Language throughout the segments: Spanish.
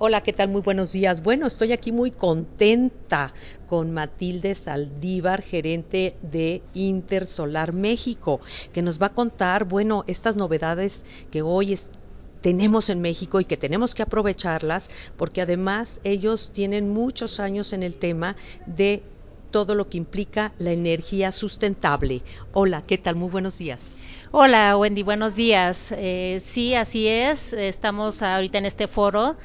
Hola, ¿qué tal? Muy buenos días. Bueno, estoy aquí muy contenta con Matilde Saldívar, gerente de Intersolar México, que nos va a contar, bueno, estas novedades que hoy tenemos en México y que tenemos que aprovecharlas, porque además ellos tienen muchos años en el tema de todo lo que implica la energía sustentable. Hola, ¿qué tal? Muy buenos días. Hola, Wendy, buenos días. Eh, sí, así es. Estamos ahorita en este foro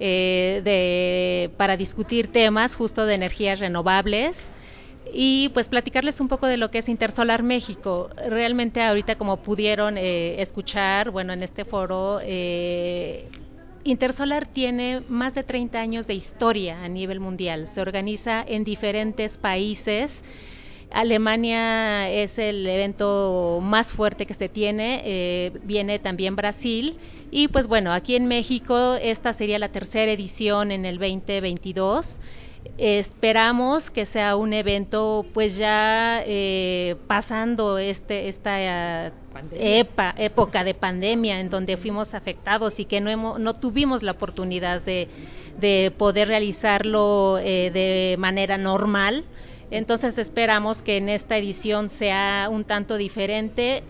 eh, de, para discutir temas justo de energías renovables y pues platicarles un poco de lo que es Intersolar México. Realmente ahorita como pudieron eh, escuchar, bueno, en este foro, eh, Intersolar tiene más de 30 años de historia a nivel mundial. Se organiza en diferentes países. Alemania es el evento más fuerte que se tiene, eh, viene también Brasil y pues bueno, aquí en México esta sería la tercera edición en el 2022. Esperamos que sea un evento pues ya eh, pasando este esta época de pandemia en donde fuimos afectados y que no, hemos, no tuvimos la oportunidad de, de poder realizarlo eh, de manera normal. Entonces esperamos que en esta edición sea un tanto diferente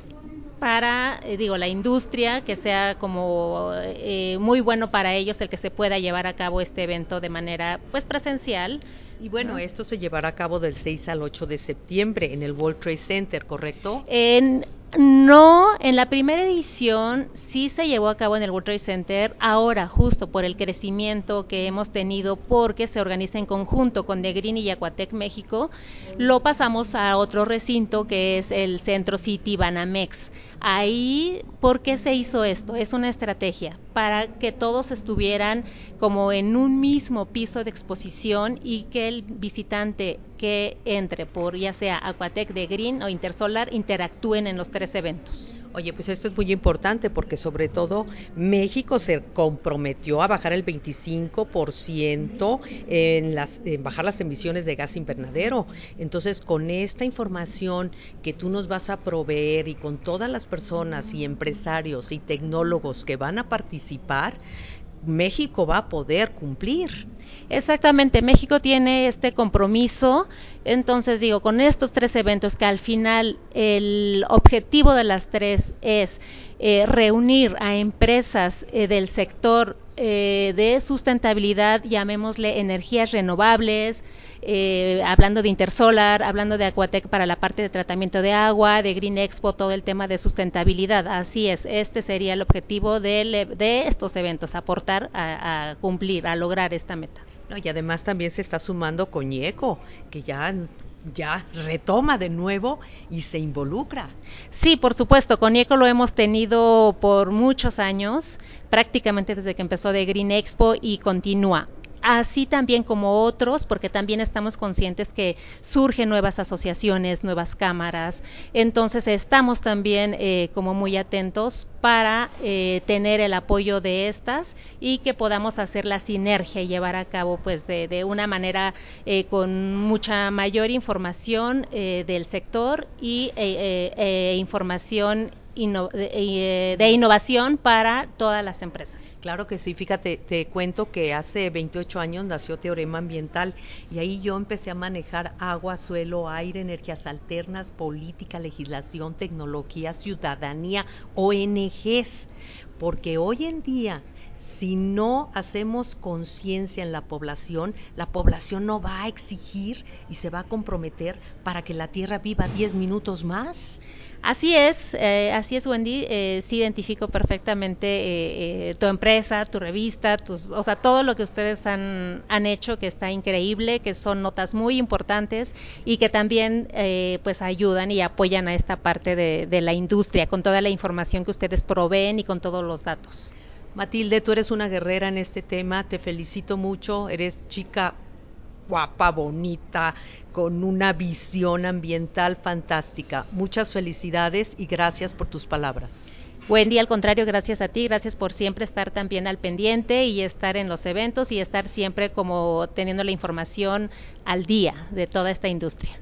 para, eh, digo, la industria, que sea como eh, muy bueno para ellos el que se pueda llevar a cabo este evento de manera pues presencial. Y bueno, esto se llevará a cabo del 6 al 8 de septiembre en el World Trade Center, ¿correcto? En, no, en la primera edición sí se llevó a cabo en el World Trade Center, ahora justo por el crecimiento que hemos tenido porque se organiza en conjunto con The Green y Aquatec México, lo pasamos a otro recinto que es el Centro City Banamex. Ahí, ¿por qué se hizo esto? Es una estrategia para que todos estuvieran como en un mismo piso de exposición y que el visitante que entre por ya sea Aquatec de Green o Intersolar interactúen en los tres eventos. Oye, pues esto es muy importante porque sobre todo México se comprometió a bajar el 25% en, las, en bajar las emisiones de gas invernadero. Entonces, con esta información que tú nos vas a proveer y con todas las personas y empresarios y tecnólogos que van a participar, México va a poder cumplir. Exactamente, México tiene este compromiso. Entonces digo, con estos tres eventos que al final el objetivo de las tres es eh, reunir a empresas eh, del sector eh, de sustentabilidad, llamémosle energías renovables, eh, hablando de Intersolar, hablando de Aquatec para la parte de tratamiento de agua, de Green Expo, todo el tema de sustentabilidad. Así es, este sería el objetivo de, de estos eventos, aportar a, a, cumplir, a lograr esta meta. Y además también se está sumando Coñeco, que ya ya retoma de nuevo y se involucra. Sí, por supuesto, Coñeco lo hemos tenido por muchos años, prácticamente desde que empezó de Green Expo y continúa así también como otros, porque también estamos conscientes que surgen nuevas asociaciones, nuevas cámaras, entonces estamos también eh, como muy atentos para eh, tener el apoyo de estas y que podamos hacer la sinergia y llevar a cabo pues de, una manera eh, con mucha mayor información eh, del sector y eh, eh, información de innovación para todas las empresas. Claro que sí, fíjate, te cuento que hace 28 años nació Teorema Ambiental y ahí yo empecé a manejar agua, suelo, aire, energías alternas, política, legislación, tecnología, ciudadanía, ONGs, porque hoy en día si no hacemos conciencia en la población, la población no va a exigir y se va a comprometer para que la Tierra viva 10 minutos más. Así es, eh, así es Wendy, eh, sí identifico perfectamente eh, eh, tu empresa, tu revista, tus, o sea, todo lo que ustedes han, han, hecho que está increíble, que son notas muy importantes y que también eh, pues ayudan y apoyan a esta parte de, de la industria con toda la información que ustedes proveen y con todos los datos. Matilde, tú eres una guerrera en este tema, te felicito mucho, eres chica guapa, bonita, con una visión ambiental fantástica. Muchas felicidades y gracias por tus palabras. Wendy, al contrario, gracias a ti, gracias por siempre estar también al pendiente y estar en los eventos y estar siempre como teniendo la información al día de toda esta industria.